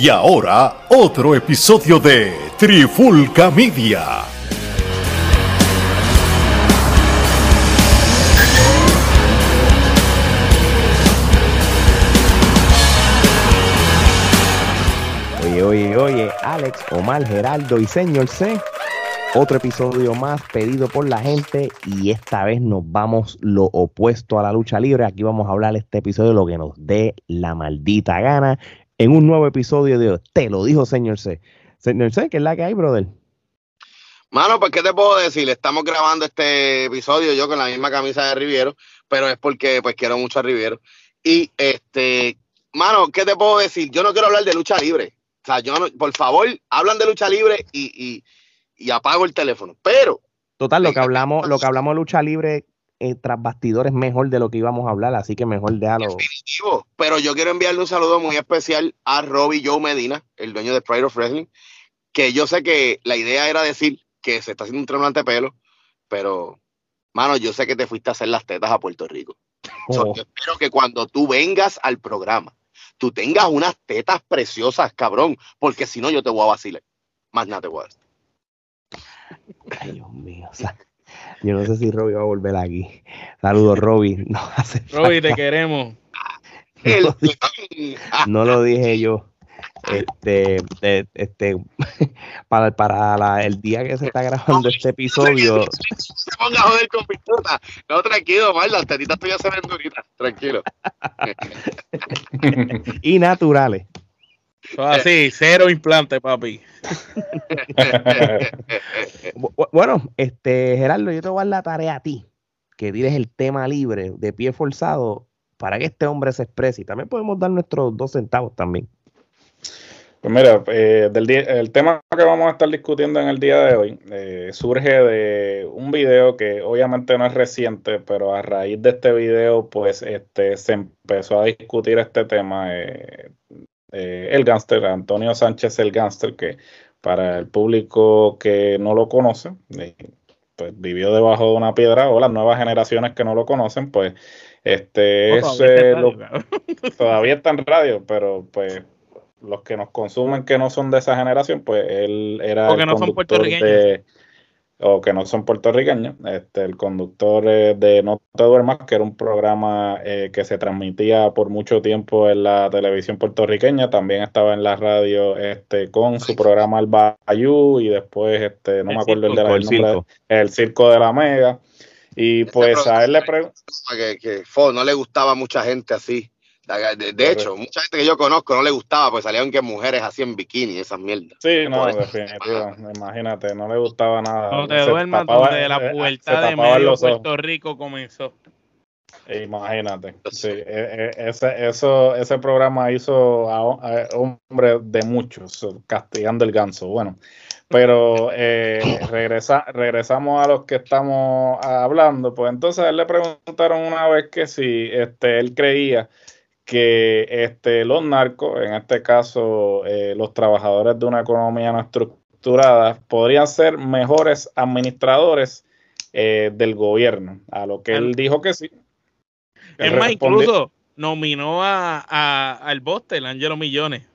Y ahora, otro episodio de Trifulca Media. Oye, oye, oye, Alex, Omar, Geraldo y Señor C. Otro episodio más pedido por la gente y esta vez nos vamos lo opuesto a la lucha libre. Aquí vamos a hablar este episodio lo que nos dé la maldita gana en un nuevo episodio de Te lo dijo Señor C. Señor C, ¿qué es la que hay, brother? Mano, pues, ¿qué te puedo decir? Estamos grabando este episodio yo con la misma camisa de Riviero, pero es porque, pues, quiero mucho a Riviero. Y, este, mano, ¿qué te puedo decir? Yo no quiero hablar de lucha libre. O sea, yo no, por favor, hablan de lucha libre y, y, y apago el teléfono. Pero. Total, lo que hablamos, lo que hablamos de lucha libre eh, tras bastidores mejor de lo que íbamos a hablar, así que mejor déjalo. Definitivo. Pero yo quiero enviarle un saludo muy especial a Robbie Joe Medina, el dueño de Pride of Wrestling, que yo sé que la idea era decir que se está haciendo un tremolante pelo, pero, mano, yo sé que te fuiste a hacer las tetas a Puerto Rico. So, Oh. yo espero que cuando tú vengas al programa, tú tengas unas tetas preciosas, cabrón, porque si no yo te voy a vacilar. Más nada te voy a decir. Ay, Dios mío. o sea, yo no sé si Robbie va a volver aquí. Saludos, Robbie. No hace te queremos. El No, no lo dije yo. Este, este, para, para la- el día que se está grabando este episodio, se ponga a joder con mi teta. No, tranquilo, mal, las tetitas tuyas se ven duritas. Tranquilo. y naturales. Así, cero implante, papi. Bu- bu- Bueno, este, Gerardo, yo te voy a dar la tarea a ti, que tires el tema libre, de pie forzado, para que este hombre se exprese. Y también podemos dar nuestros dos centavos también. Pues mira, eh, del día- el tema que vamos a estar discutiendo en el día de hoy eh, surge de un video que obviamente no es reciente, pero a raíz de este video, pues este, se empezó a discutir este tema. eh, eh, el gángster, Antonio Sánchez, el gángster, que para el público que no lo conoce, eh, pues vivió debajo de una piedra, o las nuevas generaciones que no lo conocen, pues este No, es todavía está eh, en radio, todavía está en radio, pero pues los que nos consumen que no son de esa generación, pues él era O que no son puertorriqueños. de- o que no son puertorriqueños, este, el conductor eh, de No te duermas, que era un programa eh, que se transmitía por mucho tiempo en la televisión puertorriqueña, también estaba en la radio este, con su programa El Bayou y después, este, no El me acuerdo el, circo, de la, el circo. el circo de la Mega. Y pues a él le pregunté. que, que fo, no le gustaba a mucha gente así. De, hecho, mucha gente que yo conozco no le gustaba, pues salían que mujeres así en bikini, esas mierdas. Sí, no, Por eso. definitivo. Imagínate, no le gustaba nada. No te Se duermas tapaba- donde la eh, se pubertad de medio. Puerto Rico comenzó. Imagínate. Sí, eh, eh, ese, eso, ese programa hizo a, a hombre de muchos, castigando el ganso. Bueno, pero eh, regresa, regresamos a los que estamos hablando. Pues entonces a él le preguntaron una vez que si este, él creía que este, los narcos, en este caso eh, los trabajadores de una economía no estructurada, podrían ser mejores administradores eh, del gobierno. A lo que él dijo que sí. Es más, incluso nominó a, a- al Bostel, Angelo Millones.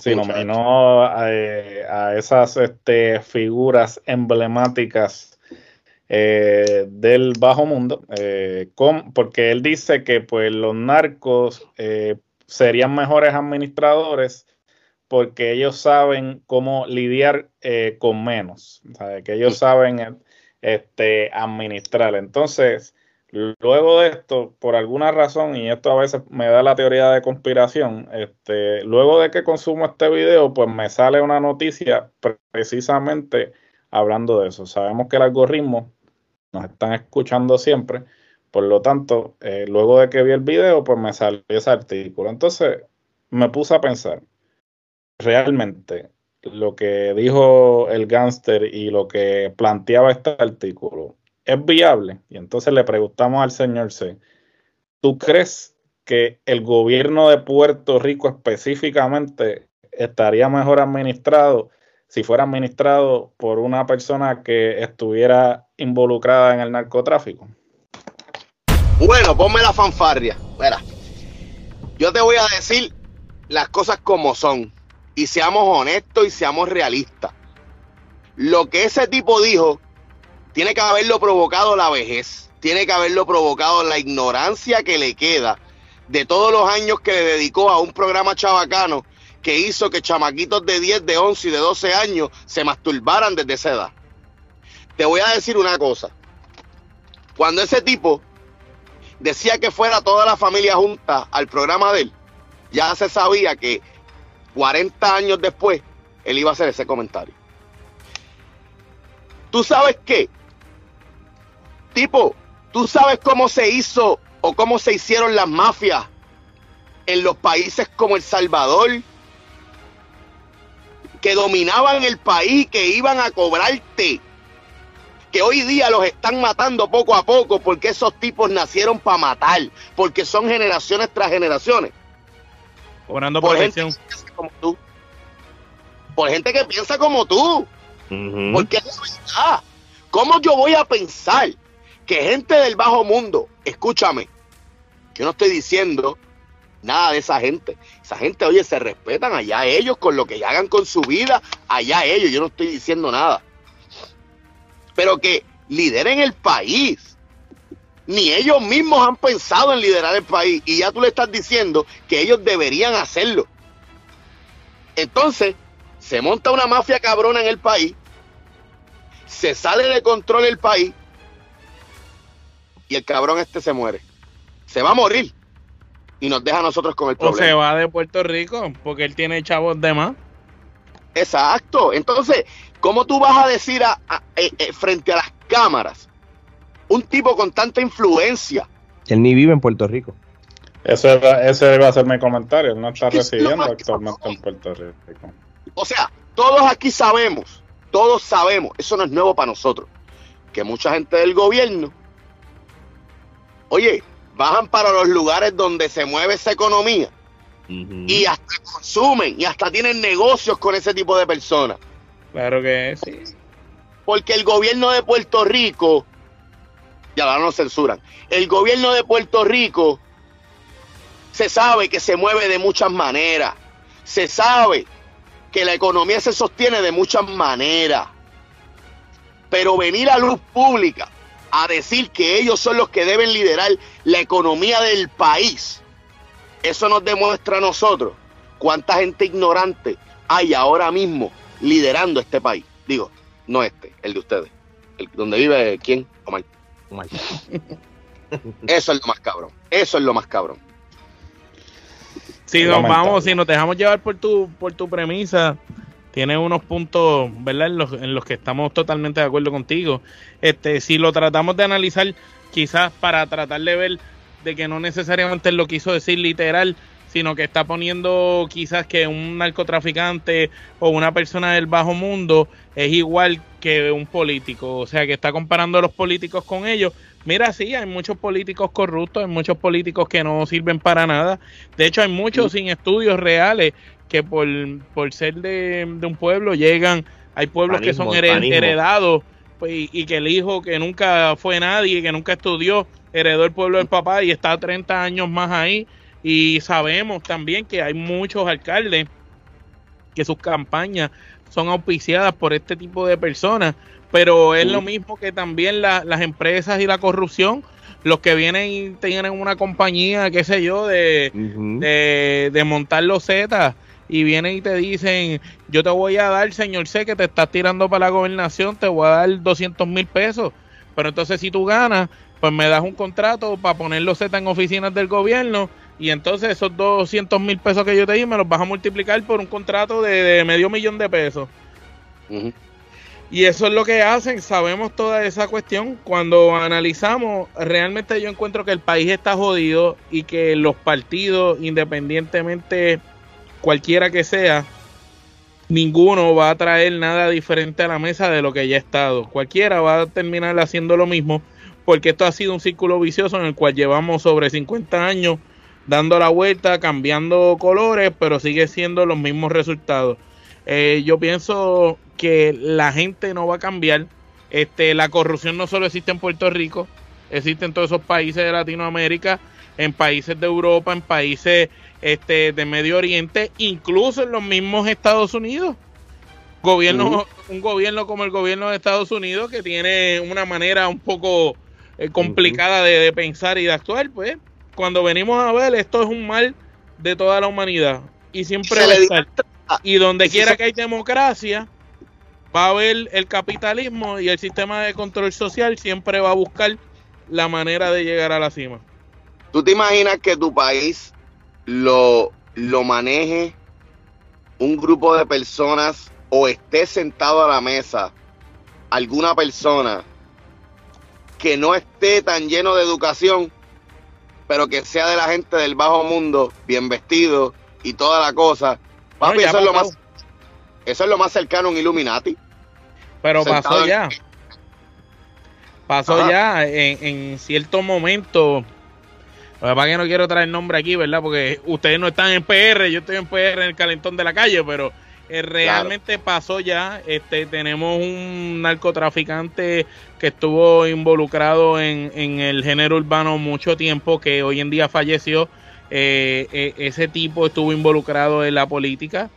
Sí, nominó a, eh, a esas este, figuras emblemáticas eh, del bajo mundo, eh, con- porque él dice que pues los narcos eh, serían mejores administradores porque ellos saben cómo lidiar con menos, sea, que ellos saben este, administrar. Entonces, Luego de esto, por alguna razón, y esto a veces me da la teoría de conspiración, este, luego de que consumo este video, pues me sale una noticia precisamente hablando de eso. Sabemos que el algoritmo nos están escuchando siempre, por lo tanto, eh, luego de que vi el video, pues me salió ese artículo. Entonces, me puse a pensar, realmente, lo que dijo el gángster y lo que planteaba este artículo, ¿es viable? Y entonces le preguntamos al señor C, ¿tú crees que el gobierno de Puerto Rico específicamente estaría mejor administrado si fuera administrado por una persona que estuviera involucrada en el narcotráfico? Bueno, ponme la fanfarria. Mira, yo te voy a decir las cosas como son. y seamos honestos y seamos realistas. Lo que ese tipo dijo tiene que haberlo provocado la vejez, tiene que haberlo provocado la ignorancia que le queda de todos los años que le dedicó a un programa chabacano que hizo que chamaquitos de 10, de 11 y de 12 años se masturbaran desde esa edad. Te voy a decir una cosa. Cuando ese tipo decía que fuera toda la familia junta al programa de él, ya se sabía que 40 años después él iba a hacer ese comentario. ¿Tú sabes qué? Tipo, ¿tú sabes cómo se hizo o cómo se hicieron las mafias en los países como El Salvador? Que dominaban el país, que iban a cobrarte que hoy día los están matando poco a poco porque esos tipos nacieron para matar, porque son generaciones tras generaciones. Orando por por gente que piensa como tú. Por gente que piensa como tú. Porque es la verdad. ¿Cómo yo voy a pensar que gente del bajo mundo, escúchame, yo no estoy diciendo nada de esa gente. Esa gente, oye, se respetan allá ellos con lo que hagan con su vida, allá ellos. Yo no estoy diciendo nada. Pero que lideren el país. Ni ellos mismos han pensado en liderar el país. Y ya tú le estás diciendo que ellos deberían hacerlo. Entonces, se monta una mafia cabrona en el país. Se sale de control el país. Y el cabrón este se muere. Se va a morir. Y nos deja a nosotros con el O problema. se va de Puerto Rico porque él tiene chavos de más. Exacto. Entonces, ¿cómo tú vas a decir a- a- eh, eh, frente a las cámaras un tipo con tanta influencia? Él ni vive en Puerto Rico. Ese, ese iba a ser mi comentario. Él no está residiendo más actualmente en. Puerto Rico. O sea, todos aquí sabemos, todos sabemos, eso no es nuevo para nosotros, que mucha gente del gobierno, oye, bajan para los lugares donde se mueve esa economía y hasta consumen y hasta tienen negocios con ese tipo de personas. Claro que sí. Porque el gobierno de Puerto Rico, ya ahora nos censuran, el gobierno de Puerto Rico se sabe que se mueve de muchas maneras, se sabe que la economía se sostiene de muchas maneras, pero venir a luz pública a decir que ellos son los que deben liderar la economía del país, eso nos demuestra a nosotros cuánta gente ignorante hay ahora mismo liderando este país. Digo, no este, el de ustedes. El donde vive quién, Omar. Omar. Eso es lo más cabrón. Eso es lo más cabrón. Si nos vamos, si nos dejamos llevar por tu, por tu premisa, tiene unos puntos, ¿verdad? En los, en los que estamos totalmente de acuerdo contigo. Este, si lo tratamos de analizar, quizás para tratar de ver de que no necesariamente él lo quiso decir literal, sino que está poniendo quizás que un narcotraficante o una persona del bajo mundo es igual que un político, o sea que está comparando a los políticos con ellos. Mira, sí, hay muchos políticos corruptos, hay muchos políticos que no sirven para nada. De hecho, hay muchos sin estudios reales que por, por ser de, de un pueblo llegan, hay pueblos que son heredados pues, y, y que el hijo que nunca fue nadie, que nunca estudió, heredó el pueblo del papá y está 30 años más ahí. Y sabemos también que hay muchos alcaldes que sus campañas son auspiciadas por este tipo de personas, pero es lo mismo que también la- las empresas y la corrupción, los que vienen y tienen una compañía, qué sé yo, de, de, de montar los zetas y vienen y te dicen, yo te voy a dar, señor C, que te estás tirando para la gobernación, te voy a dar 200 mil pesos, pero entonces si tú ganas, pues me das un contrato para poner los zetas en oficinas del gobierno y entonces esos 200 mil pesos que yo te di me los vas a multiplicar por un contrato de, de medio millón de pesos. Y eso es lo que hacen, sabemos toda esa cuestión. Cuando analizamos, realmente yo encuentro que el país está jodido y que los partidos, independientemente cualquiera que sea, ninguno va a traer nada diferente a la mesa de lo que ya ha estado. Cualquiera va a terminar haciendo lo mismo, porque esto ha sido un círculo vicioso en el cual llevamos sobre 50 años dando la vuelta, cambiando colores, pero sigue siendo los mismos resultados. Eh, yo pienso que la gente no va a cambiar. Este, la corrupción no solo existe en Puerto Rico, existe en todos esos países de Latinoamérica. en países de Europa, en países este, de Medio Oriente, incluso en los mismos Estados Unidos. Gobierno, Un gobierno como el gobierno de Estados Unidos, que tiene una manera un poco eh, complicada de, pensar y de actuar, pues cuando venimos a ver, esto es un mal de toda la humanidad. Y siempre va a estar. Y donde quiera que hay democracia, va a haber el capitalismo y el sistema de control social siempre va a buscar la manera de llegar a la cima. ¿Tú te imaginas que tu país lo, lo maneje un grupo de personas o esté sentado a la mesa alguna persona que no esté tan lleno de educación, pero que sea de la gente del bajo mundo, bien vestido y toda la cosa? Papi, eso, es lo más, eso es lo más cercano a un Illuminati. Pero pasó ya. Pasó ya en, en cierto momento. Lo que que no quiero traer nombre aquí, ¿verdad? Porque ustedes no están en PR, yo estoy en PR en el calentón de la calle, pero eh, realmente pasó ya. Este, tenemos un narcotraficante que estuvo involucrado en, en el género urbano mucho tiempo, que hoy en día falleció. Eh, eh, ese tipo estuvo involucrado en la política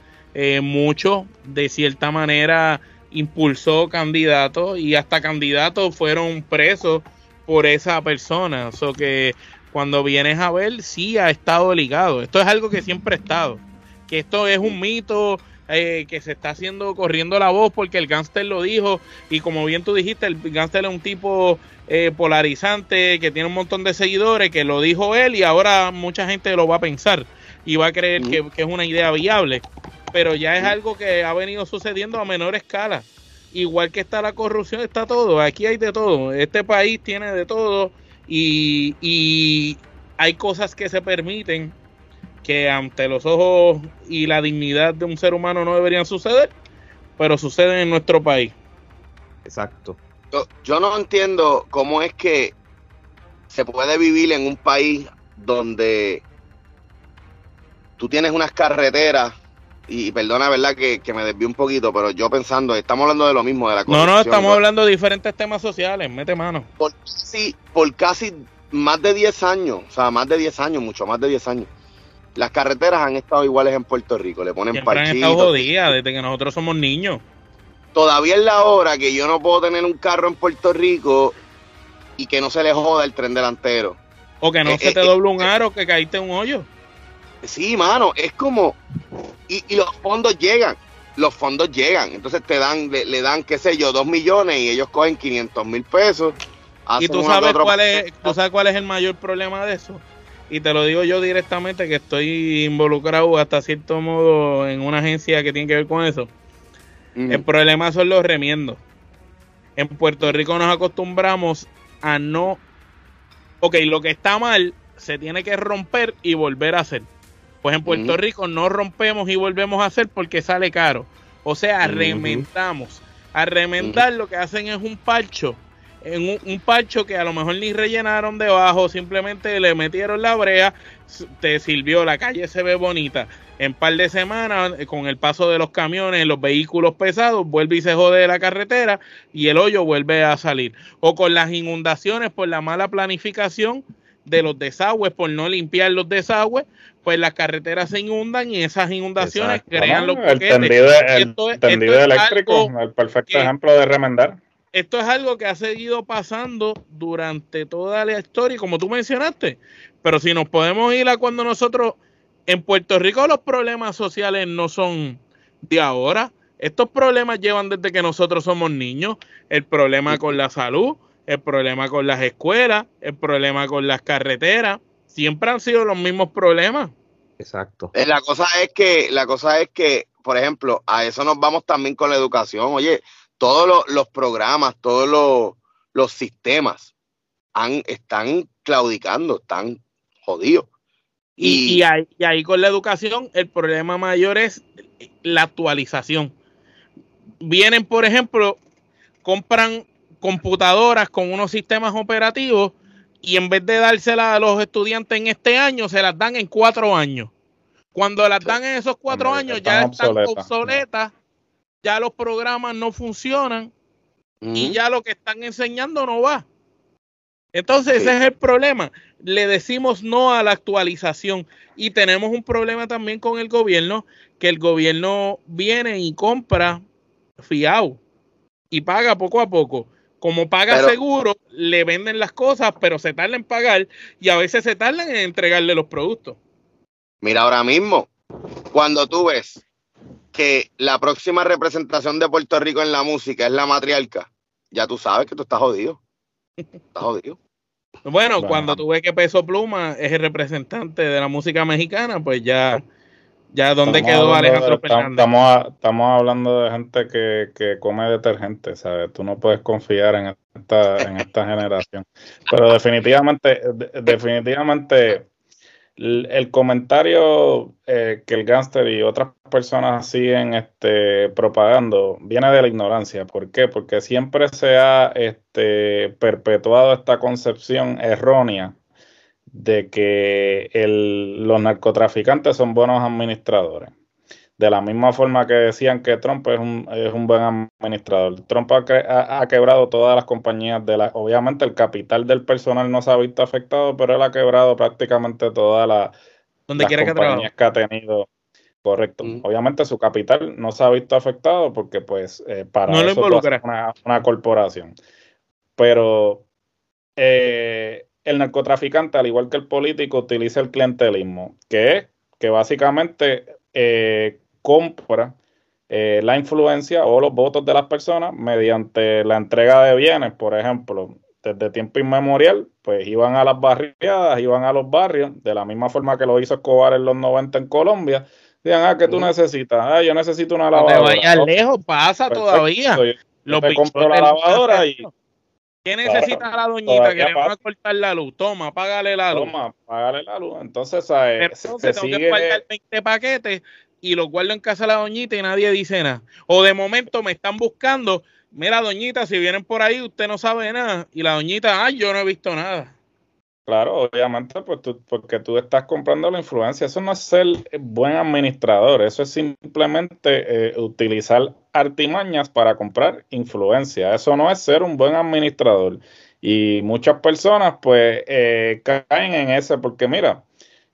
mucho, de cierta manera impulsó candidatos y hasta candidatos fueron presos por esa persona. O que cuando vienes a ver, sí ha estado ligado. Esto es algo que siempre ha estado. Que esto es un mito eh, que se está haciendo corriendo la voz porque el gángster lo dijo. Y como bien tú dijiste, el gángster es un tipo eh, polarizante que tiene un montón de seguidores, que lo dijo él y ahora mucha gente lo va a pensar y va a creer que es una idea viable pero ya es algo que ha venido sucediendo a menor escala. Igual que está la corrupción, está todo. Aquí hay de todo. Este país tiene de todo y, y hay cosas que se permiten que ante los ojos y la dignidad de un ser humano no deberían suceder, pero suceden en nuestro país. Exacto. Yo, yo, no entiendo cómo es que se puede vivir en un país donde tú tienes unas carreteras y perdona, verdad, que, me desvío un poquito, pero yo pensando, estamos hablando de lo mismo, de la No, no, estamos hablando de diferentes temas sociales, mete mano. Por, sí, por casi más de 10 años, o sea, más de 10 años, mucho más de 10 años, las carreteras han estado iguales en Puerto Rico, le ponen Siempre han estado jodidas desde que nosotros somos niños. Todavía es la hora que yo no puedo tener un carro en Puerto Rico y que no se le joda el tren delantero. O que no eh, se te eh, doble un eh, aro, que caíste en un hoyo. Sí, mano, es como. Y, los fondos llegan, los fondos llegan. Entonces te dan, le, dan, qué sé yo, dos millones y ellos cogen 500 mil pesos. Y tú sabes, cuál es, tú sabes cuál es el mayor problema de eso. Y te lo digo yo directamente que estoy involucrado hasta cierto modo en una agencia que tiene que ver con eso. Mm. El problema son los remiendos. En Puerto Rico nos acostumbramos a no. Ok, lo que está mal se tiene que romper y volver a hacer. Pues en Puerto Rico no rompemos y volvemos a hacer porque sale caro. O sea, arrementamos. A remendar lo que hacen es un parcho. En un, parcho que a lo mejor ni rellenaron debajo, simplemente le metieron la brea, te sirvió, la calle se ve bonita. En par de semanas, eh, con el paso de los camiones, los vehículos pesados, vuelve y se jode la carretera y el hoyo vuelve a salir. O con las inundaciones por la mala planificación de los desagües, por no limpiar los desagües, pues las carreteras se inundan y esas inundaciones crean los boquetes. El tendido, eléctrico, el perfecto ejemplo de remendar. Esto es algo que ha seguido pasando durante toda la historia, como tú mencionaste. Pero si nos podemos ir a cuando nosotros, en Puerto Rico los problemas sociales no son de ahora. Estos problemas llevan desde que nosotros somos niños. El problema con la salud, el problema con las escuelas, el problema con las carreteras siempre han sido los mismos problemas. Exacto. Eh, la cosa es que, la cosa es que, por ejemplo, a eso nos vamos también con la educación. Oye, todos los, programas, todos los, sistemas han, están claudicando, están jodidos. Y, y, ahí, y, ahí, con la educación, el problema mayor es la actualización. Vienen, por ejemplo, compran computadoras con unos sistemas operativos y en vez de dárselas a los estudiantes en este año, se las dan en cuatro años. Cuando las dan en esos cuatro años, ya están obsoletas, ya los programas no funcionan y ya lo que están enseñando no va. Entonces, ese es el problema. Le decimos no a la actualización y tenemos un problema también con el gobierno, que el gobierno viene y compra fiado y paga poco a poco. Como paga seguro, le venden las cosas, pero se tarda en pagar y a veces se tardan en entregarle los productos. Mira, ahora mismo, cuando tú ves que la próxima representación de Puerto Rico en la música es la matriarca, ya tú sabes que tú estás jodido. Estás jodido. Bueno, cuando tú ves que Peso Pluma es el representante de la música mexicana, pues ya, ya ¿dónde quedó Alejandro Fernández? Estamos, estamos hablando de gente que, que, come detergente, ¿sabes? Tú no puedes confiar en esta, en esta generación. Pero definitivamente, definitivamente el, comentario eh, que el gángster y otras personas siguen este, propagando viene de la ignorancia. ¿Por qué? Porque siempre se ha este, perpetuado esta concepción errónea de que los narcotraficantes son buenos administradores. De la misma forma que decían que Trump es un, es un buen administrador. Trump ha, ha, quebrado todas las compañías de la... Obviamente el capital del personal no se ha visto afectado, pero él ha quebrado prácticamente todas la, las compañías que, ha tenido. Correcto. Mm. Obviamente su capital no se ha visto afectado porque pues eh, para no eso es una, una, corporación. Pero eh, el narcotraficante, al igual que el político, utiliza el clientelismo, que es que básicamente eh, compra eh, la influencia o los votos de las personas mediante la entrega de bienes, por ejemplo, desde tiempo inmemorial, pues iban a las barriadas, iban a los barrios, de la misma forma que lo hizo Escobar en los 90 en Colombia. Digan, ah, ¿qué tú necesitas? Ah, yo necesito una lavadora. No te vayas lejos, pasa todavía. Yo, te compro la lavadora y... ¿Qué necesita la doñita? Que le van a cortar la luz. Toma, págale la luz. Toma, págale la luz. Entonces, ¿sabes? Entonces, se tengo que pagar 20 paquetes y los guardo en casa de la doñita y nadie dice nada. O de momento me están buscando, mira doñita, si vienen por ahí usted no sabe nada. Y la doñita, ay, yo no he visto nada. Claro, obviamente, pues tú, porque tú estás comprando la influencia. Eso no es ser buen administrador, eso es simplemente eh, utilizar artimañas para comprar influencia. Eso no es ser un buen administrador. Y muchas personas, pues, eh, caen en ese, porque mira,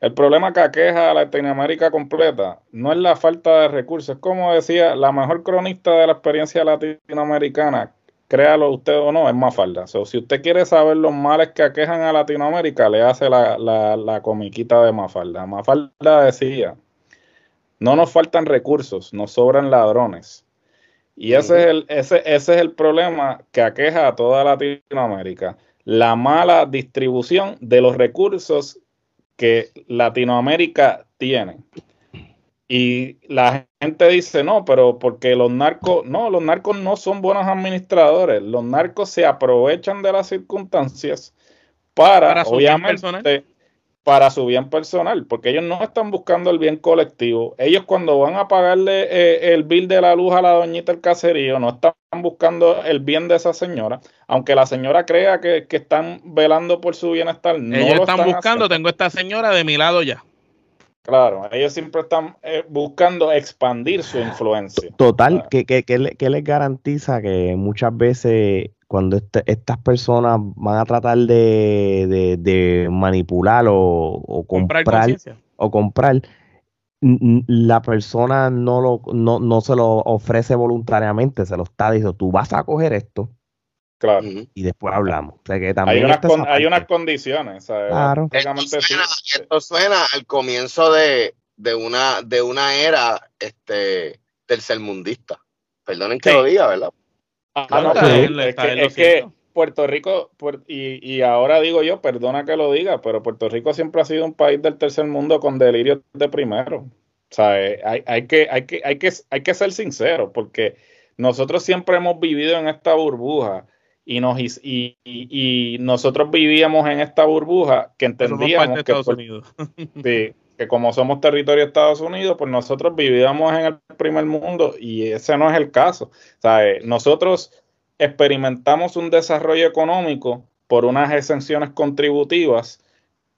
el problema que aqueja a Latinoamérica completa no es la falta de recursos. Como decía, la mejor cronista de la experiencia latinoamericana, créalo usted o no, es Mafalda. So, si usted quiere saber los males que aquejan a Latinoamérica, le hace la, la comiquita de Mafalda. Mafalda decía, no nos faltan recursos, nos sobran ladrones. Y ese, es el, ese, ese es el problema que aqueja a toda Latinoamérica. La mala distribución de los recursos que Latinoamérica tiene. Y la gente dice, no, pero porque los narcos, no, los narcos no son buenos administradores, los narcos se aprovechan de las circunstancias para, obviamente, para su bien personal, porque ellos no están buscando el bien colectivo. Ellos cuando van a pagarle eh, el bill de la luz a la doñita del caserío, no están buscando el bien de esa señora, aunque la señora crea que, están velando por su bienestar. No ellos están, buscando, tengo esta señora de mi lado ya. Claro, ellos siempre están eh, buscando expandir su influencia. Total, que, que, que, les garantiza que muchas veces cuando este, estas personas van a tratar de, manipular o, comprar, o comprar, la persona no, lo, no, se lo ofrece voluntariamente, se lo está diciendo, tú vas a coger esto. Claro. Y después hablamos. que también hay, unas condiciones. Claro. Esto suena, al comienzo de, una, de una era este, tercermundista. Perdonen que lo diga, ¿verdad? Ah, no, es, que, Puerto Rico, y, ahora digo yo, perdona que lo diga, pero Puerto Rico siempre ha sido un país del tercer mundo con delirios de primero. O sea, eh, hay, hay, que, hay, que, hay, que, hay que ser sincero, porque nosotros siempre hemos vivido en esta burbuja y, nos, y, y, nosotros vivíamos en esta burbuja que entendíamos que, sí, que como somos territorio de Estados Unidos, pues nosotros vivíamos en el primer mundo y ese no es el caso. Eh, nosotros experimentamos un desarrollo económico por unas exenciones contributivas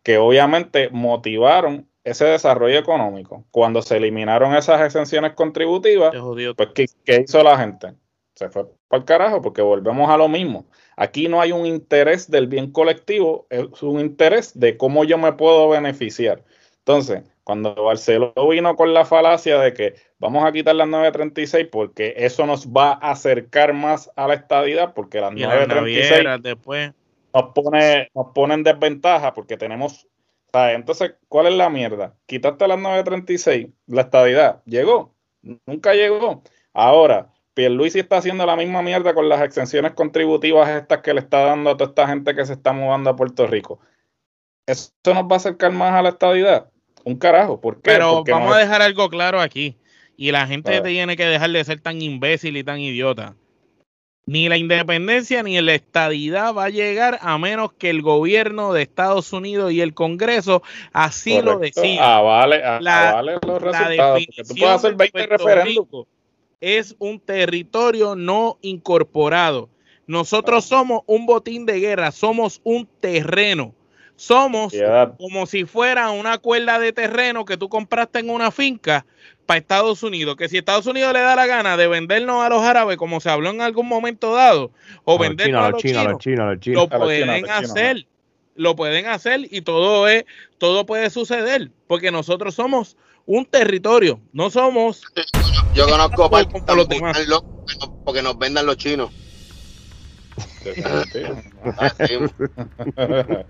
que obviamente motivaron ese desarrollo económico. Cuando se eliminaron esas exenciones contributivas, pues ¿qué, hizo la gente? Se fue para el carajo porque volvemos a lo mismo. Aquí no hay un interés del bien colectivo, es un interés de cómo yo me puedo beneficiar. Entonces, cuando Barceló vino con la falacia de que vamos a quitar las 936 porque eso nos va a acercar más a la estadidad, porque las 936 después. Nos, pone, nos pone en desventaja porque tenemos... Entonces, ¿cuál es la mierda? Quitaste las 936, la estadidad, ¿llegó? Nunca llegó. Ahora, Pierluisi está haciendo la misma mierda con las exenciones contributivas estas que le está dando a toda esta gente que se está mudando a Puerto Rico. ¿Eso nos va a acercar más a la estadidad? Un carajo, ¿por qué? Pero vamos a dejar algo claro aquí. Y la gente tiene que dejar de ser tan imbécil y tan idiota. Ni la independencia ni la estadidad va a llegar a menos que el gobierno de Estados Unidos y el Congreso así lo decidan. Ah, vale, ah, vale los resultados. tú puedes hacer 20 referéndums es un territorio no incorporado. Nosotros somos un botín de guerra, somos un terreno. Somos como si fuera una cuerda de terreno que tú compraste en una finca para Estados Unidos. Que si Estados Unidos le da la gana de vendernos a los árabes, como se habló en algún momento dado, o vendernos a los chinos, lo pueden hacer. Lo pueden hacer y todo es, todo puede suceder, porque nosotros somos un territorio, no somos yo conozco para porque nos vendan los chinos.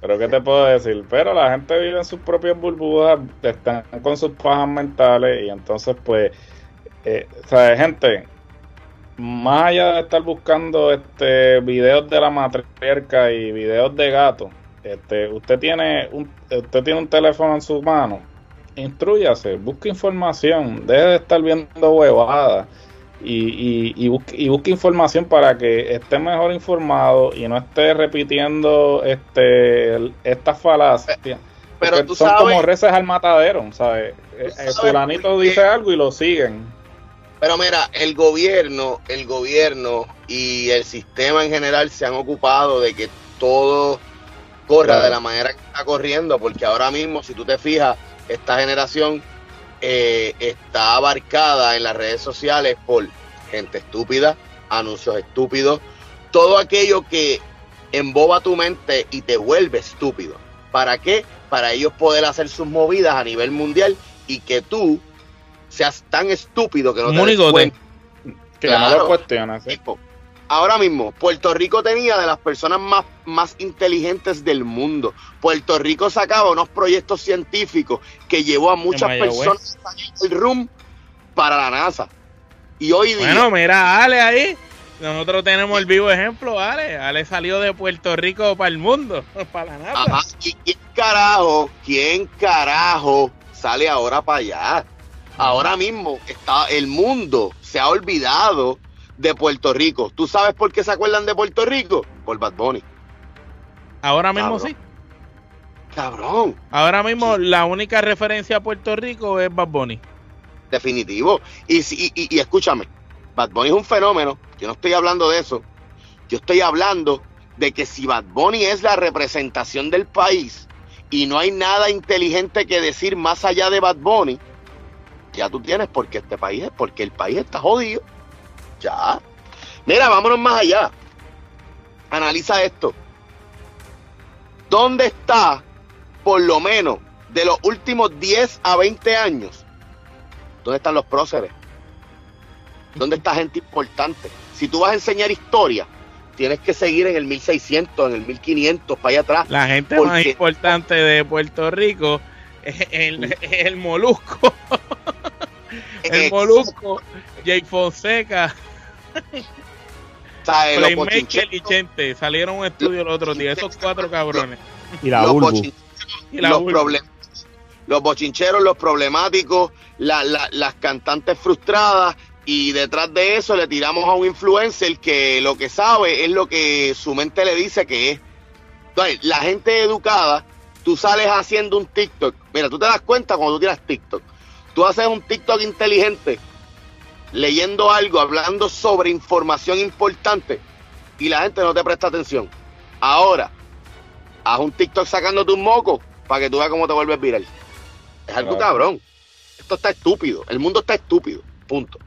Pero qué te puedo decir, pero la gente vive en sus propias burbujas, están con sus pajas mentales y entonces pues, eh, gente, más allá de estar buscando este videos de la matriarca y videos de gato, este, usted tiene un, usted tiene un teléfono en su mano instruyase, busque información, deje de estar viendo huevadas y, y, busque, información para que esté mejor informado y no esté repitiendo este estas falacias. Pero tú son como reces al matadero, ¿sabes? El fulanito dice algo y lo siguen. Pero mira, el gobierno, el gobierno y el sistema en general se han ocupado de que todo corra de la manera que está corriendo, porque ahora mismo, si tú te fijas, esta generación eh, está abarcada en las redes sociales por gente estúpida, anuncios estúpidos, todo aquello que emboba tu mente y te vuelve estúpido. ¿Para qué? Para ellos poder hacer sus movidas a nivel mundial y que tú seas tan estúpido que no te des cuenta. Que no lo cuestionas. ¿eh? Ahora mismo, Puerto Rico tenía de las personas más, más inteligentes del mundo. Puerto Rico sacaba unos proyectos científicos que llevó a muchas personas a salir del room para la NASA. Y hoy día. Bueno, mira, Ale ahí. Nosotros tenemos el vivo ejemplo, Ale. Ale salió de Puerto Rico para el mundo, para la NASA. ¿Y quién carajo, quién carajo sale ahora para allá? Ahora mismo está el mundo se ha olvidado de Puerto Rico. ¿Tú sabes por qué se acuerdan de Puerto Rico? Por Bad Bunny. Ahora mismo sí. Cabrón. Ahora mismo la única referencia a Puerto Rico es Bad Bunny. Definitivo. Y, y, y, escúchame, Bad Bunny es un fenómeno. Yo no estoy hablando de eso. Yo estoy hablando de que si Bad Bunny es la representación del país y no hay nada inteligente que decir más allá de Bad Bunny, ya tú tienes porque este país es, porque el país está jodido. Ya. Mira, vámonos más allá. Analiza esto. ¿Dónde está, por lo menos, de los últimos 10 a 20 años? ¿Dónde están los próceres? ¿Dónde está gente importante? Si tú vas a enseñar historia, tienes que seguir en el 1600, en el 1500, para allá atrás. La gente más importante de Puerto Rico es el, el molusco. el molusco, Jake Fonseca. Playmaker y Chente salieron a un estudio el otro día, esos cuatro cabrones. Y la los, los, los bochincheros, los problemáticos, las cantantes frustradas, y detrás de eso le tiramos a un influencer que lo que sabe es lo que su mente le dice que es. Entonces, la gente educada, tú sales haciendo un TikTok. Mira, tú te das cuenta cuando tú tiras TikTok. Tú haces un TikTok inteligente leyendo algo, hablando sobre información importante y la gente no te presta atención. Ahora, haz un TikTok sacándote un moco para que tú veas cómo te vuelves viral. Es algo cabrón. Esto está estúpido. El mundo está estúpido. Punto.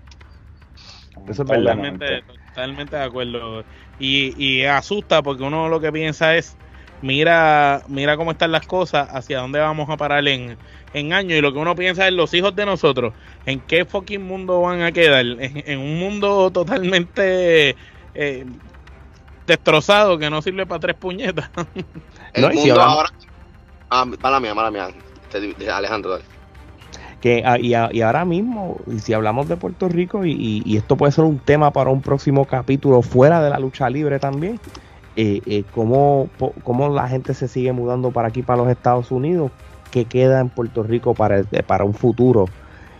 Eso es totalmente, Totalmente de acuerdo. Y, y asusta porque uno lo que piensa es, mira, mira cómo están las cosas, hacia dónde vamos a parar en, en años. Y lo que uno piensa es los hijos de nosotros, en qué fucking mundo van a quedar. En, un mundo totalmente eh, destrozado que no sirve para tres puñetas. El mundo ahora... Ah, mala mía, mala mía. Alejandro, dale que ah, y, ahora mismo, y si hablamos de Puerto Rico, y, y, esto puede ser un tema para un próximo capítulo fuera de la lucha libre también, eh, eh, cómo, cómo, la gente se sigue mudando para aquí, para los Estados Unidos, qué queda en Puerto Rico para, eh, para un futuro,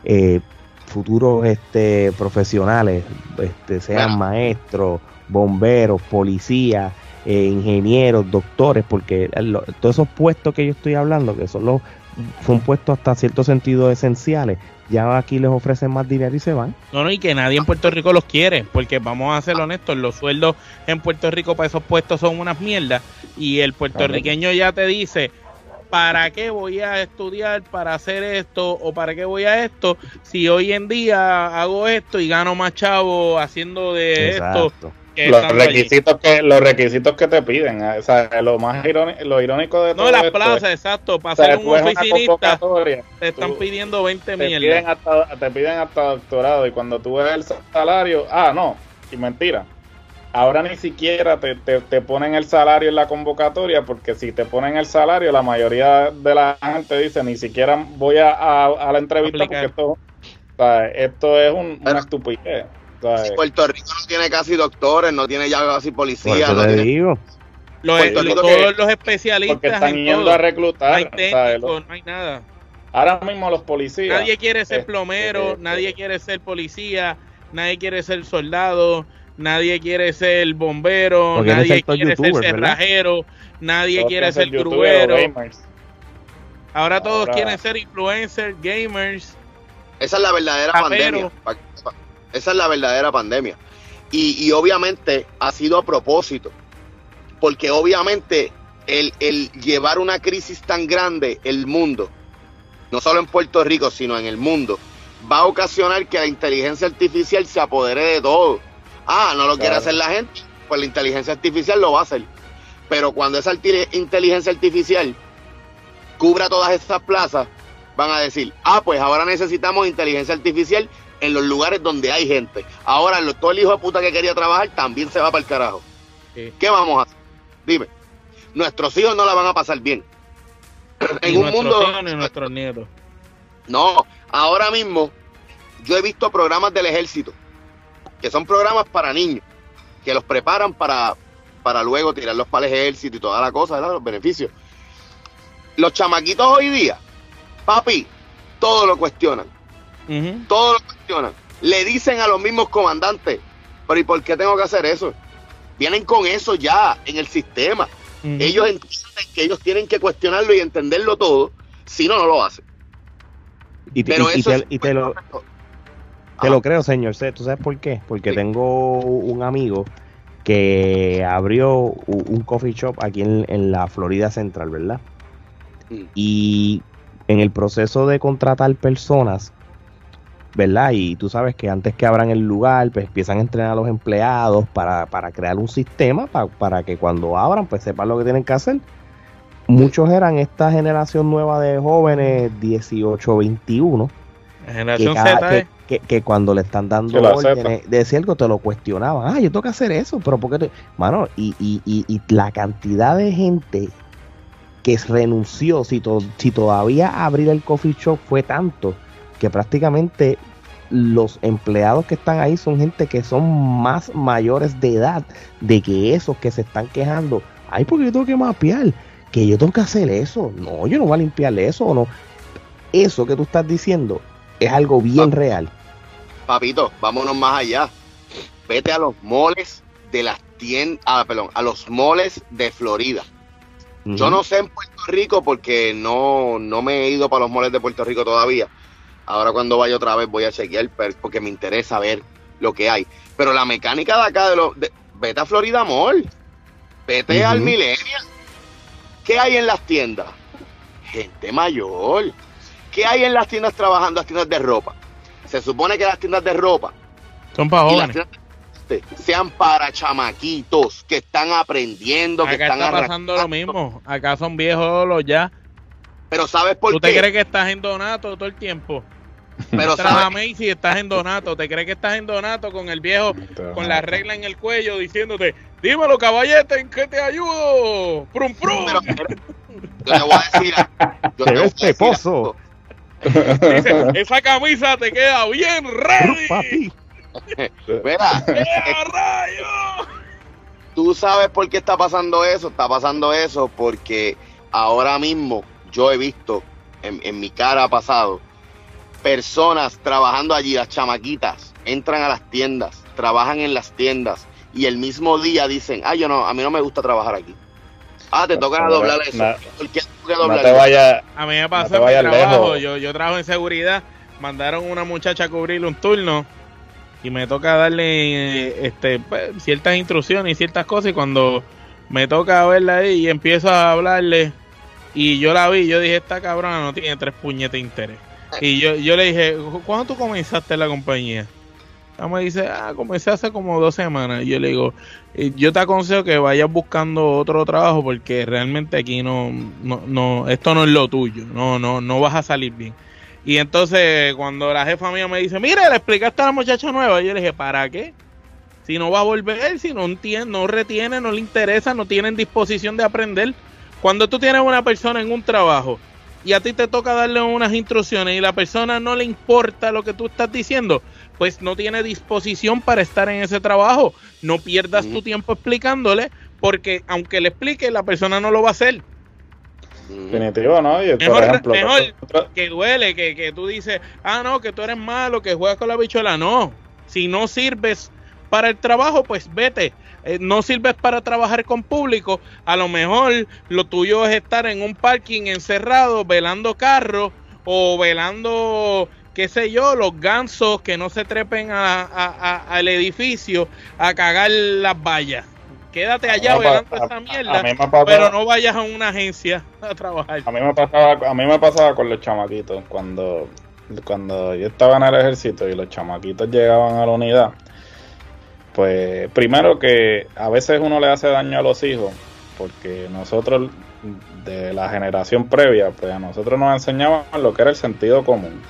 eh, futuros este, profesionales, este, sean maestros, bomberos, policías, ingenieros, doctores, porque todos esos puestos que yo estoy hablando, que son los son puestos hasta cierto sentido esenciales, ya aquí les ofrecen más dinero y se van. No, no, y que nadie en Puerto Rico los quiere, porque vamos a ser honestos, los sueldos en Puerto Rico para esos puestos son unas mierdas, y el puertorriqueño ya te dice, ¿para qué voy a estudiar para hacer esto o para qué voy a esto si hoy en día hago esto y gano más chavo haciendo de esto los requisitos que los requisitos que te piden o sea, lo más irónico, lo irónico de todo no las plazas exacto para ser un oficinista te están pidiendo 20 te piden hasta, te piden hasta doctorado y cuando tú ves el salario ah no y mentira. Ahora ni siquiera te, te, ponen el salario en la convocatoria porque si te ponen el salario la mayoría de la gente dice ni siquiera voy a, a, la entrevista porque esto, esto es un, una estupidez Puerto Rico no tiene casi doctores, no tiene ya casi policías. No digo. todos los especialistas. Porque están yendo a reclutar. No hay técnicos, no hay nada. Ahora mismo los policías. Nadie quiere ser este, plomero, este, nadie quiere ser policía, nadie quiere ser soldado, nadie quiere ser bombero, nadie quiere ser cerrajero, nadie quiere ser grubero. Ahora todos quieren ser influencers, gamers. Esa es la verdadera pandemia. Esa es la verdadera pandemia. Y, obviamente ha sido a propósito, porque obviamente el, el, llevar una crisis tan grande el mundo, no solo en Puerto Rico, sino en el mundo, va a ocasionar que la inteligencia artificial se apodere de todo. Ah, no lo quiere hacer la gente, pues la inteligencia artificial lo va a hacer. Pero cuando esa inteligencia artificial cubra todas estas plazas, van a decir, ah, pues ahora necesitamos inteligencia artificial en los lugares donde hay gente. Ahora, todo el hijo de puta que quería trabajar también se va para el carajo. ¿Qué vamos a hacer? Dime. Nuestros hijos no la van a pasar bien. en un mundo. nuestros nietos. No, ahora mismo yo he visto programas del ejército, que son programas para niños, que los preparan para, para luego tirarlos para el ejército y toda la cosa, los beneficios. Los chamaquitos hoy día, papi, todo lo cuestionan todo lo Le dicen a los mismos comandantes, pero ¿y por qué tengo que hacer eso? Vienen con eso ya en el sistema. Ellos entienden que ellos tienen que cuestionarlo y entenderlo todo, si no, no lo hacen. Y, te, lo, te lo creo, señor. ¿Tú sabes por qué? Porque tengo un amigo que abrió un coffee shop aquí en, la Florida Central, ¿verdad? Mm. Y en el proceso de contratar personas, ¿verdad? Y tú sabes que antes que abran el lugar, pues empiezan a entrenar a los empleados para, crear un sistema para, que cuando abran, pues sepan lo que tienen que hacer. Muchos eran esta generación nueva de jóvenes 18, 21. Generación Z, ¿eh? que, cuando le están dando órdenes de cierto te lo cuestionaban. Ah, yo tengo que hacer eso, pero ¿por qué? Mano, y, y, y, la cantidad de gente que renunció, si, si todavía abrir el coffee shop fue tanto, que prácticamente los empleados que están ahí son gente que son más mayores de edad de que esos que se están quejando. Ay, porque yo tengo que mapear, que yo tengo que hacer eso. No, yo no voy a limpiarle eso o no. Eso que tú estás diciendo es algo bien real. Papito, vámonos más allá. Vete a los moles de las tiendas, ah, perdón, a los moles de Florida. Yo no sé en Puerto Rico porque no, no me he ido para los moles de Puerto Rico todavía Ahora cuando vaya otra vez voy a chequear porque me interesa ver lo que hay. Pero la mecánica de acá de los... vete a Florida Mall. Vete al Millennial. ¿Qué hay en las tiendas? Gente mayor. ¿Qué hay en las tiendas trabajando, las tiendas de ropa? Se supone que las tiendas de ropa son para jóvenes. sean para chamaquitos que están aprendiendo, que Acá están está pasando lo arrancando. mismo. Acá son viejos los ya. Pero ¿sabes por ¿Tú qué? te crees que estás en Donato todo el tiempo? Pero Entras a ¿sabes? Macy estás en Donato. ¿Te crees que estás en Donato con el viejo con la regla en el cuello diciéndote, dímelo caballete, ¿en qué te ayudo? Prum, prum. Pero, yo te voy a decir, yo te voy a este decir pozo. algo. Dice, esa camisa te queda bien ready. Papi. Mira, ¡Eh, rayo! tú sabes por qué está pasando eso. Está pasando eso porque ahora mismo yo he visto, en, en mi cara ha pasado, personas trabajando allí, las chamaquitas, entran a las tiendas, trabajan en las tiendas y el mismo día dicen, ah, yo no, a mí no me gusta trabajar aquí. Ah, te toca No, doblar eso. no, ¿Por qué te toca No doblar te eso? A mí me No pasó te en mi vayas trabajo. lejos. Yo, yo trabajo en seguridad. Mandaron una muchacha a cubrirle un turno y me toca darle eh, este pues, ciertas instrucciones y ciertas cosas. Y cuando me toca verla ahí y empiezo a hablarle y yo la vi, yo dije, esta cabrona no tiene tres puñetes de interés. Y yo, yo le dije, ¿cuándo tú comenzaste en la compañía? Ella me dice, ah, comencé hace como dos semanas. Y yo le digo, yo te aconsejo que vayas buscando otro trabajo porque realmente aquí no, no, no, esto no es lo tuyo, no, no, no vas a salir bien. Y entonces cuando la jefa mía me dice, mira, le explicaste a la muchacha nueva, yo le dije, ¿para qué? Si no va a volver, si no entiende, no retiene, no le interesa, no tienen disposición de aprender. Cuando tú tienes una persona en un trabajo y a ti te toca darle unas instrucciones y la persona no le importa lo que tú estás diciendo, pues no tiene disposición para estar en ese trabajo. No pierdas tu tiempo explicándole, porque aunque le explique, la persona no lo va a hacer. Definitivo, ¿no? Y por Mejor- ejemplo, mejor- nosotros- Que duele, que, que tú dices, ah, no, que tú eres malo, que juegas con la bichuela. No, si no sirves para el trabajo, pues vete. Eh, no sirves para trabajar con público. A lo mejor lo tuyo es estar en un parking encerrado, velando carros o velando, qué sé yo, los gansos que no se trepen a- a- a- al edificio a cagar las vallas. Quédate allá velando esa a- mierda, pasaba- pero no vayas a una agencia a trabajar. A mí me pasaba, a mí me pasaba con los chamaquitos cuando, cuando yo estaba en el ejército y los chamaquitos llegaban a la unidad. Pues primero que a veces uno le hace daño a los hijos, porque nosotros de la generación previa, pues a nosotros nos enseñaban lo que era el sentido común.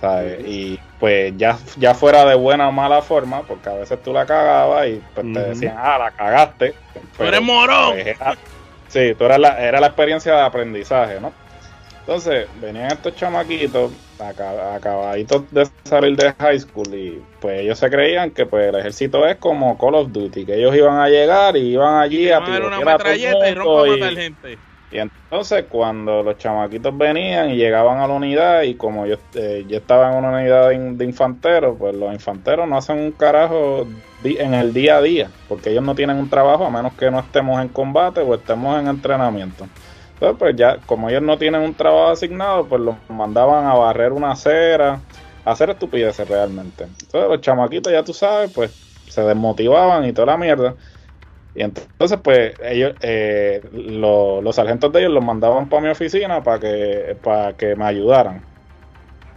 ¿sabes? Y pues ya, ya fuera de buena o mala forma, porque a veces tú la cagabas y pues te decían, ah, la cagaste. ¡Tú pero, eres morón! pues, era- sí, tú eras la, era la experiencia de aprendizaje, ¿no? Entonces, venían estos chamaquitos, acabaditos de salir de high school, y pues ellos se creían que pues el ejército es como Call of Duty, que ellos iban a llegar y iban allí a dar una metralleta y mundo, matar y- gente. y entonces cuando los chamaquitos venían y llegaban a la unidad y como yo, eh, yo estaba en una unidad de, de infanteros, pues los infanteros no hacen un carajo en el día a día, porque ellos no tienen un trabajo a menos que no estemos en combate o estemos en entrenamiento. Entonces pues ya como ellos no tienen un trabajo asignado, pues los mandaban a barrer una acera, a hacer estupideces realmente. Entonces los chamaquitos ya tú sabes, pues se desmotivaban y toda la mierda. Y entonces, pues, ellos, eh, lo- los sargentos de ellos los mandaban para mi oficina para que, para que me ayudaran.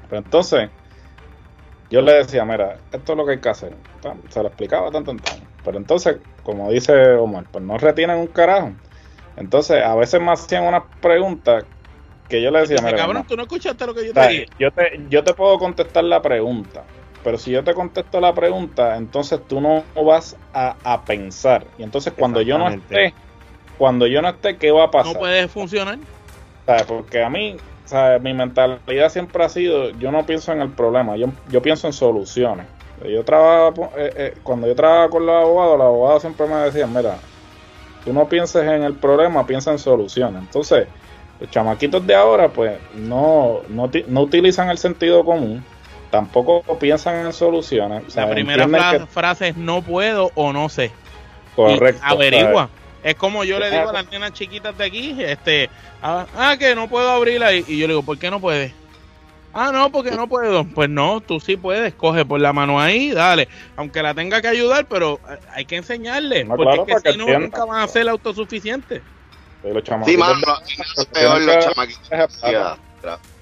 Pero entonces, yo le decía, mira, esto es lo que hay que hacer. Tan, Se lo explicaba tanto en tan. Pero entonces, como dice Omar, pues no retienen un carajo. Entonces, a veces me hacían unas preguntas que yo le decía, mira, cabrón, no, tú no escuchaste lo que yo te dije. yo te, yo te puedo contestar la pregunta, pero si yo te contesto la pregunta, entonces tú no vas a, a pensar. Y entonces cuando yo no esté, cuando yo no esté, ¿qué va a pasar? No puede funcionar. ¿Sabes? Porque a mí, ¿sabes? mi mentalidad siempre ha sido, yo no pienso en el problema, yo, yo pienso en soluciones. Yo trabajo, eh, eh, cuando yo trabajaba con los abogados, los abogados siempre me decían, mira, tú no pienses en el problema, piensa en soluciones. Entonces, los chamaquitos de ahora, pues, no, no, no utilizan el sentido común, tampoco piensan en soluciones. O sea, La primera entienden fra- que- frase es no puedo o no sé. correcto. Y averigua. ¿sabes? Es como yo le digo a las nenas chiquitas de aquí, este, ah, ah, que no puedo abrirla. Y, y yo le digo, ¿por qué no puedes? Ah, no, porque no puedo. Pues no, tú sí puedes, coge por la mano ahí, dale. Aunque la tenga que ayudar, pero eh, hay que enseñarle. No, porque claro, es que para que si no, nunca van a ser autosuficientes. Los Sí, mano, peor, los chamaquitos.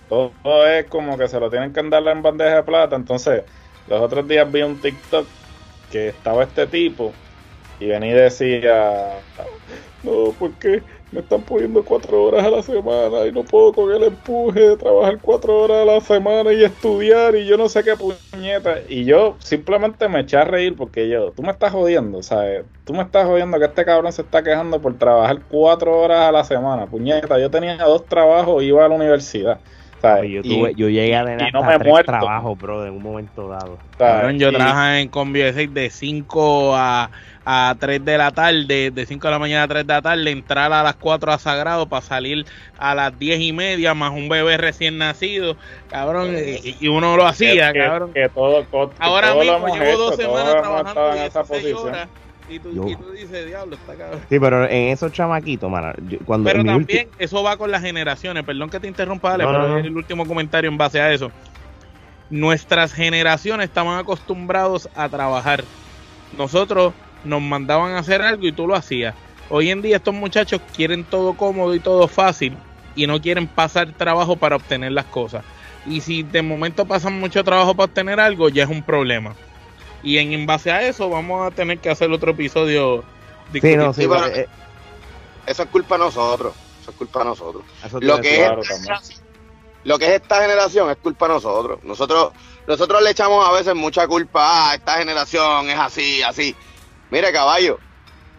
Todo es como que se lo tienen que andar en bandeja de plata. Entonces, los otros días vi un TikTok que estaba este tipo y venía y decía, no, porque me están poniendo cuatro horas a la semana y no puedo con el empuje de trabajar cuatro horas a la semana y estudiar y yo no sé qué puñeta. Y yo simplemente me eché a reír porque yo, tú me estás jodiendo, ¿sabes? Tú me estás jodiendo que este cabrón se está quejando por trabajar cuatro horas a la semana, puñeta. Yo tenía dos trabajos, iba a la universidad. ¿Sabes? Yo, tuve, Y- yo llegué a tener no tres muerto. trabajos, bro, en un momento dado. ¿sabes? Cabrón, yo Y- trabajaba en Combi de 6 de 5 a, a 3 de la tarde, de 5 de la mañana a 3 de la tarde, entrar a las 4 a Sagrado para salir a las 10 y media, más un bebé recién nacido, cabrón, y, y uno lo hacía, que, cabrón. que todo, que Ahora todo lo mismo llevo dos semanas trabajando en esa 16 posición. horas y tú, Yo- y tú dices, diablo, está cabrón. Sí, pero en esos chamaquitos, mano, yo- cuando Pero también ulti- eso va con las generaciones. Perdón que te interrumpa, Ale, No, pero no, el último comentario en base a eso. Nuestras generaciones estaban acostumbrados a trabajar. Nosotros nos mandaban a hacer algo y tú lo hacías. Hoy en día estos muchachos quieren todo cómodo y todo fácil y no quieren pasar trabajo para obtener las cosas. Y si de momento pasan mucho trabajo para obtener algo, ya es un problema. Y en, en base a eso vamos a tener que hacer otro episodio. Sí, no, sí, pero- eh, Eso es culpa de nosotros. Eso es culpa de nosotros. Lo que, es lo que es esta generación es culpa de nosotros. Nosotros, nosotros le echamos a veces mucha culpa a esta generación, es así, así. Mire, caballo,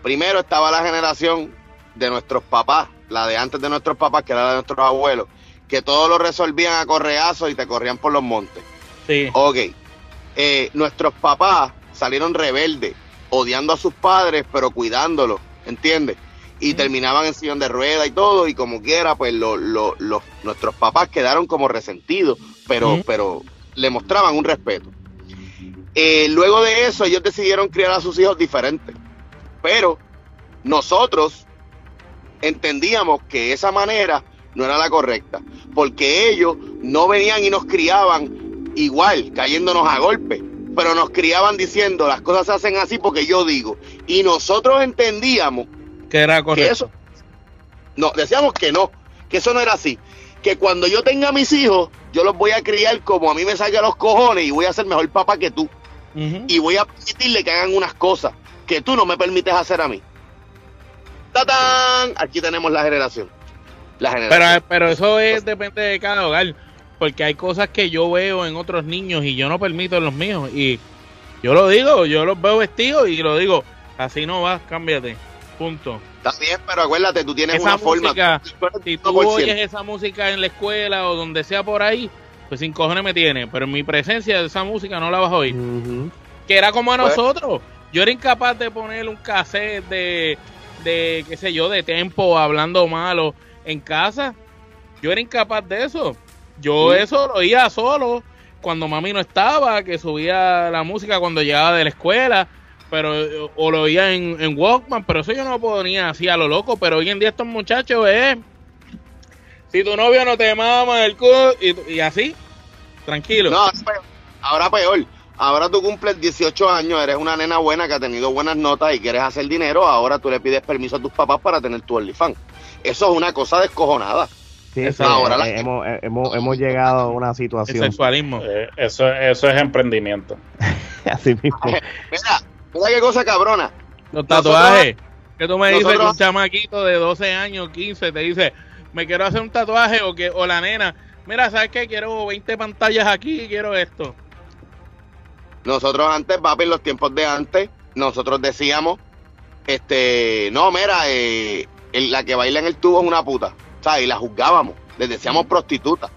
primero estaba la generación de nuestros papás, la de antes de nuestros papás, que era la de nuestros abuelos, que todo lo resolvían a correazos y te corrían por los montes. Sí. Ok, eh, nuestros papás salieron rebeldes, odiando a sus padres, pero cuidándolos, ¿entiendes? Y terminaban en sillón de rueda y todo, y como quiera, pues lo- lo- los- nuestros papás quedaron como resentidos, pero, pero le mostraban un respeto. Eh, luego de eso, ellos decidieron criar a sus hijos diferentes, pero nosotros entendíamos que esa manera no era la correcta, porque ellos no venían y nos criaban igual, cayéndonos a golpe, pero nos criaban diciendo las cosas se hacen así porque yo digo, y nosotros entendíamos Que era que correcto. eso, no, decíamos que no, que eso no era así, que cuando yo tenga mis hijos, yo los voy a criar como a mí me salga los cojones y voy a ser mejor papá que tú, y voy a permitirle que hagan unas cosas que tú no me permites hacer a mí. ¡Tatán! Aquí tenemos la generación. La generación. Pero, pero eso es, depende de cada hogar. Porque hay cosas que yo veo en otros niños y yo no permito en los míos. Y yo lo digo, yo los veo vestidos y lo digo, así no vas, cámbiate. Punto. Está bien, pero acuérdate, tú tienes Esa una forma. música, tú eres Si tú 1%. oyes esa música en la escuela o donde sea por ahí, pues sin cojones me tiene. Pero en mi presencia esa música no la vas a oír. Que era como a Pues- nosotros. Yo era incapaz de poner un cassette de, de, qué sé yo, de tempo hablando malo en casa. Yo era incapaz de eso. Yo Sí. eso lo oía solo cuando mami no estaba, que subía la música cuando llegaba de la escuela, pero o lo oía en, en Walkman, pero eso yo no lo ponía así a lo loco. Pero hoy en día estos muchachos es, si tu novio no te mama el culo y, y así, tranquilo. No, ahora peor. ahora peor. Ahora tú cumples 18 años, eres una nena buena que ha tenido buenas notas y quieres hacer dinero, ahora tú le pides permiso a tus papás para tener tu OnlyFans. Eso es una cosa descojonada. Sí, ahora eh, hemos, eh, hemos, hemos llegado a una el situación sexualismo. Eh, eso, eso es emprendimiento. así mismo. Mira, mira qué cosa cabrona. Los Nosotros- tatuajes. que tú me dices que nosotros- un chamaquito de 12 años, 15, te dice, me quiero hacer un tatuaje o que o la nena, mira, ¿sabes qué? Quiero 20 pantallas aquí, quiero esto. Nosotros antes, papi, en los tiempos de antes, nosotros decíamos, este, no, mira, eh, el- la que baila en el tubo es una puta. Y la juzgábamos, les decíamos prostituta.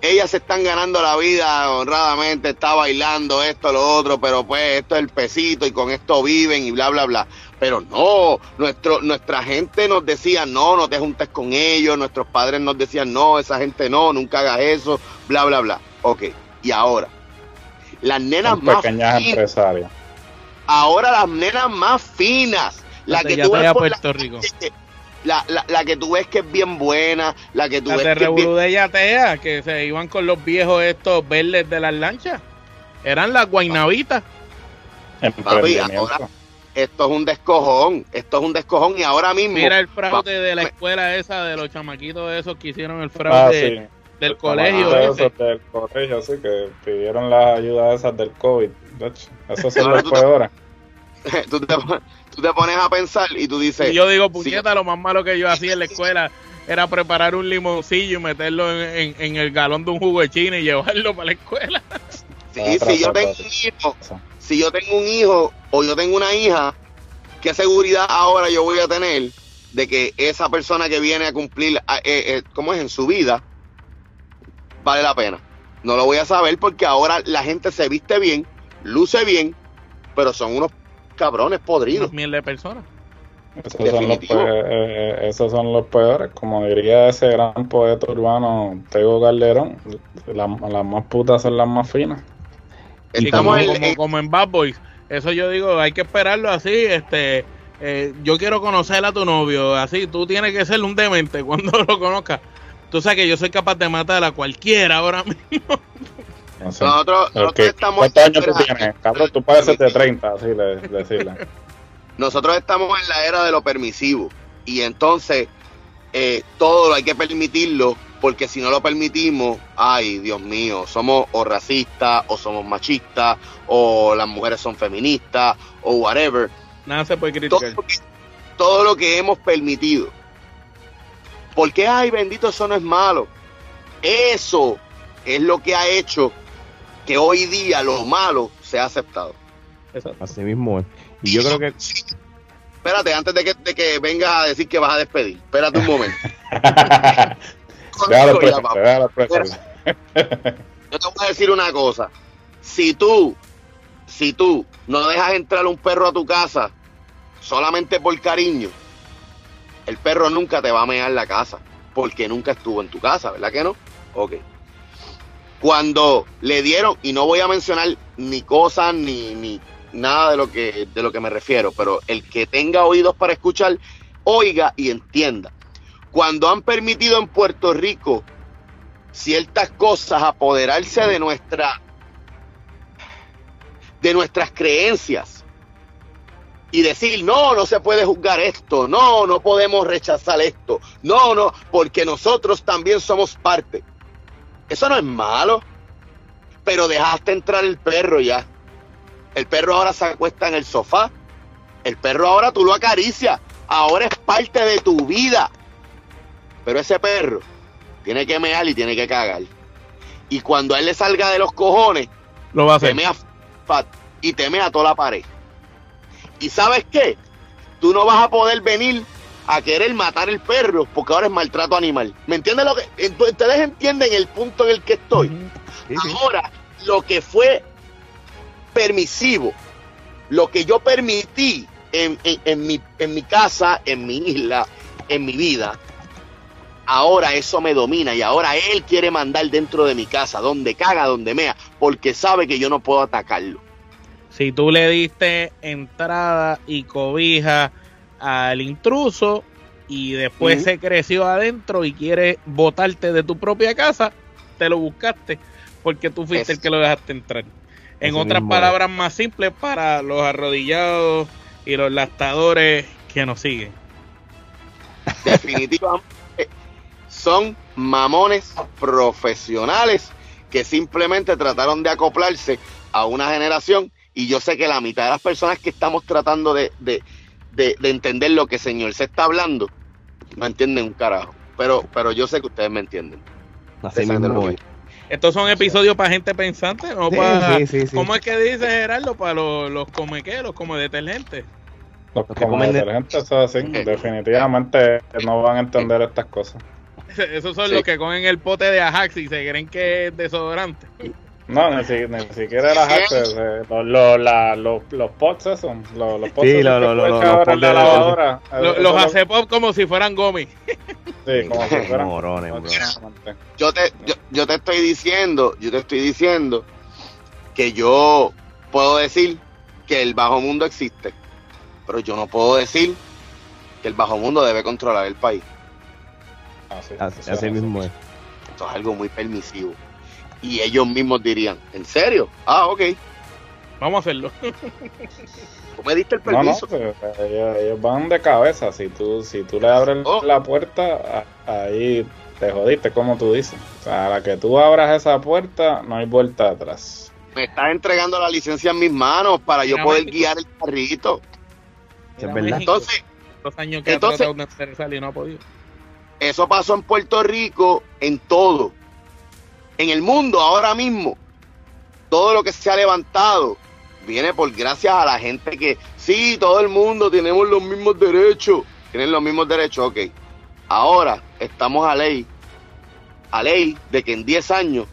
Ellas se están ganando la vida honradamente, está bailando esto, lo otro, pero pues esto es el pesito y con esto viven y bla, bla, bla. Pero no, nuestro, nuestra gente nos decía, no, no te juntes con ellos, nuestros padres nos decían, no, esa gente no, nunca hagas eso, bla, bla, bla. Ok, y ahora, las nenas Son más pequeñas finas, empresarias. ahora las nenas más finas, la que tú ves por la, Puerto Rico. La, la, la que tú ves que es bien buena, la que tú Las ves de que es bien... De Yatea, que se iban con los viejos estos verdes de las lanchas. Eran las guainabitas. Emprendimiento. ahora- Esto es un descojón, esto es un descojón y ahora mismo... Mira el fraude de la me- escuela esa, de los chamaquitos esos que hicieron el Ah, fraude. sí. del colegio. del colegio, así que pidieron las ayudas esas del COVID. Esos son los peores. Tú te, tú te pones a pensar y tú dices. Y yo digo, puñeta, lo más malo que yo hacía en la escuela era preparar un limoncillo y meterlo en, en, el galón de un jugo de china y llevarlo para la escuela. Sí, si yo tengo un hijo, si yo tengo un hijo o yo tengo una hija, ¿qué seguridad ahora yo voy a tener de que esa persona que viene a cumplir, eh, eh, ¿cómo es? En su vida, vale la pena. No lo voy a saber porque ahora la gente se viste bien, luce bien, pero son unos cabrones podridos. Miles de personas. Esos son, los peores, eh, esos son, los peores, como diría ese gran poeta urbano Tego Calderón, las más putas son las más finas. como, como, en Bad Boys, eso yo digo, hay que esperarlo así, este, eh, yo quiero conocer a tu novio, así, tú tienes que ser un demente cuando lo conozcas. Tú sabes que yo soy capaz de matar a cualquiera ahora mismo. Nosotros, estamos. ¿Cuántos años tú tienes? Cabrón, tú puedes ser de 30, así de, decirle. Nosotros estamos en la era de lo permisivo. Y entonces, eh, todo lo hay que permitirlo, porque si no lo permitimos, ay, Dios mío, somos o racistas, o somos machistas, o las mujeres son feministas, o whatever. Nada se puede criticar. Todo, lo que hemos permitido. Porque, ay, bendito, eso no es malo. Eso es lo que ha hecho que hoy día lo malo se ha aceptado. Así mismo es. Y yo creo que. Espérate, antes de que, de que vengas a decir que vas a despedir, espérate un momento. yo te voy a decir una cosa. Si tú, si tú no dejas entrar un perro a tu casa solamente por cariño, el perro nunca te va a mear la casa, porque nunca estuvo en tu casa, ¿verdad que no? Ok. Cuando le dieron, y no voy a mencionar ni cosas ni, ni nada de lo que de lo que me refiero, pero el que tenga oídos para escuchar, oiga y entienda. Cuando han permitido en Puerto Rico ciertas cosas apoderarse de nuestra de nuestras creencias y decir, no, no se puede juzgar esto, no, no podemos rechazar esto, no, no, porque nosotros también somos parte. Eso no es malo, pero dejaste entrar el perro ya. El perro ahora se acuesta en el sofá. El perro ahora tú lo acaricias. Ahora es parte de tu vida. Pero ese perro tiene que mear y tiene que cagar. Y cuando a él le salga de los cojones, lo va a hacer. y te mea toda la pared. ¿Y sabes qué? Tú no vas a poder venir a querer matar el perro porque ahora es maltrato animal. ¿Me entiendes lo que? Ustedes entienden el punto en el que estoy. Ahora, lo que fue permisivo, lo que yo permití en, mi, en mi casa, en mi isla, en mi vida, ahora eso me domina y ahora él quiere mandar dentro de mi casa, donde caga, donde mea, porque sabe que yo no puedo atacarlo. Si tú le diste entrada y cobija al intruso y después se creció adentro y quiere botarte de tu propia casa, te lo buscaste porque tú fuiste el que lo dejaste entrar. En otras palabras más simples para los arrodillados y los lastadores que nos siguen. Definitivamente son mamones profesionales que simplemente trataron de acoplarse a una generación y yo sé que la mitad de las personas que estamos tratando de, de, de, entender lo que el señor se está hablando no entienden un carajo. Pero, pero yo sé que ustedes me entienden. Así mismo estos son episodios para gente pensante, ¿no? para, ¿Cómo es que dice Gerardo? Para los, los come qué, los come detergentes. Los come detergentes, así, definitivamente no van a entender estas cosas. Esos son los que comen el pote de Ajax y se creen que es desodorante. No, ni, siquiera eh, los, los, pots esos, los, los pots sí, los, los, los, los, la lavadora. Los hace pop como si fueran gomis. Sí, como si fueran morones, yo te, yo, yo te estoy diciendo, yo te estoy diciendo que yo puedo decir que el bajo mundo existe, pero yo no puedo decir que el bajo mundo debe controlar el país. Así, así, mismo es. Esto es algo muy permisivo. Y ellos mismos dirían, ¿en serio? Ah, ok. Vamos a hacerlo. ¿Tú me diste el permiso? No, no, ellos, van de cabeza. Si tú, si tú le abres oh. la puerta, ahí te jodiste, como tú dices. O sea, a la que tú abras esa puerta, no hay vuelta atrás. Me estás entregando la licencia en mis manos para yo poder guiar el carrito. Es verdad. Entonces, Los años que Entonces- ha tratado de hacer y no ha podido. eso pasó en Puerto Rico en todo. En el mundo ahora mismo, todo lo que se ha levantado viene por gracias a la gente que, sí, todo el mundo tenemos los mismos derechos. Tienen los mismos derechos, ok. Ahora estamos a ley, a ley de que en 10 años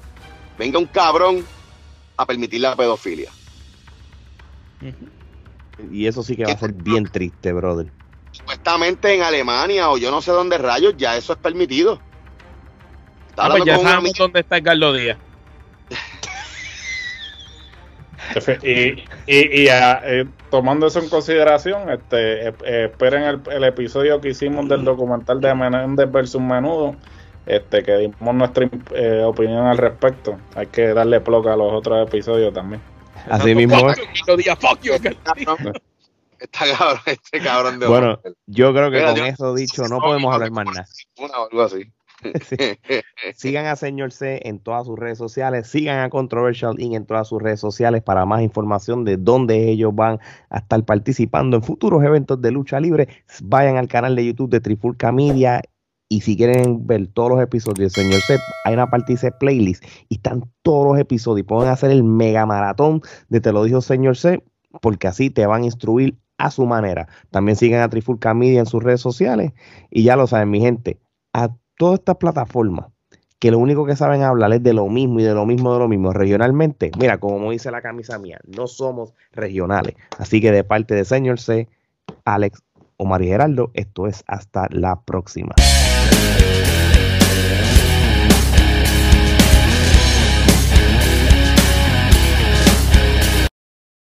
venga un cabrón a permitir la pedofilia. Y eso sí que va a ser bien triste, brother. Supuestamente en Alemania o yo no sé dónde rayos ya eso es permitido. Ah, pues ya sabemos dónde está Edgardo Díaz. Y, y, y, ah, eh, tomando eso en consideración, este, eh, eh, esperen el, el episodio que hicimos del documental de Menéndez versus Menudo, este, que dimos nuestra eh, opinión al respecto. Hay que darle ploca a los otros episodios también. Así mismo es. Fuck you, Edgardo Díaz, fuck you, Edgardo Díaz. Cabrón. Está cabrón, este cabrón de Bueno, yo creo que Mira, con eso dicho no podemos hablar más nada. Una o algo así. Sí. Sigan a Señor C en todas sus redes sociales, sigan a Controversial Inc. en todas sus redes sociales para más información de dónde ellos van a estar participando en futuros eventos de lucha libre. Vayan al canal de YouTube de Trifulca Media y si quieren ver todos los episodios de Señor C, hay una parte que dice playlist y están todos los episodios. Pueden hacer el mega maratón de Te lo dijo Señor C, porque así te van a instruir a su manera. También sigan a Trifulca Media en sus redes sociales y ya lo saben, mi gente, a todas estas plataformas que lo único que saben hablar es de lo mismo y de lo mismo de lo mismo regionalmente. Mira, como dice la camisa mía, no somos regionales. Así que de parte de Señor C, Alex, Omar y Geraldo, esto es hasta la próxima.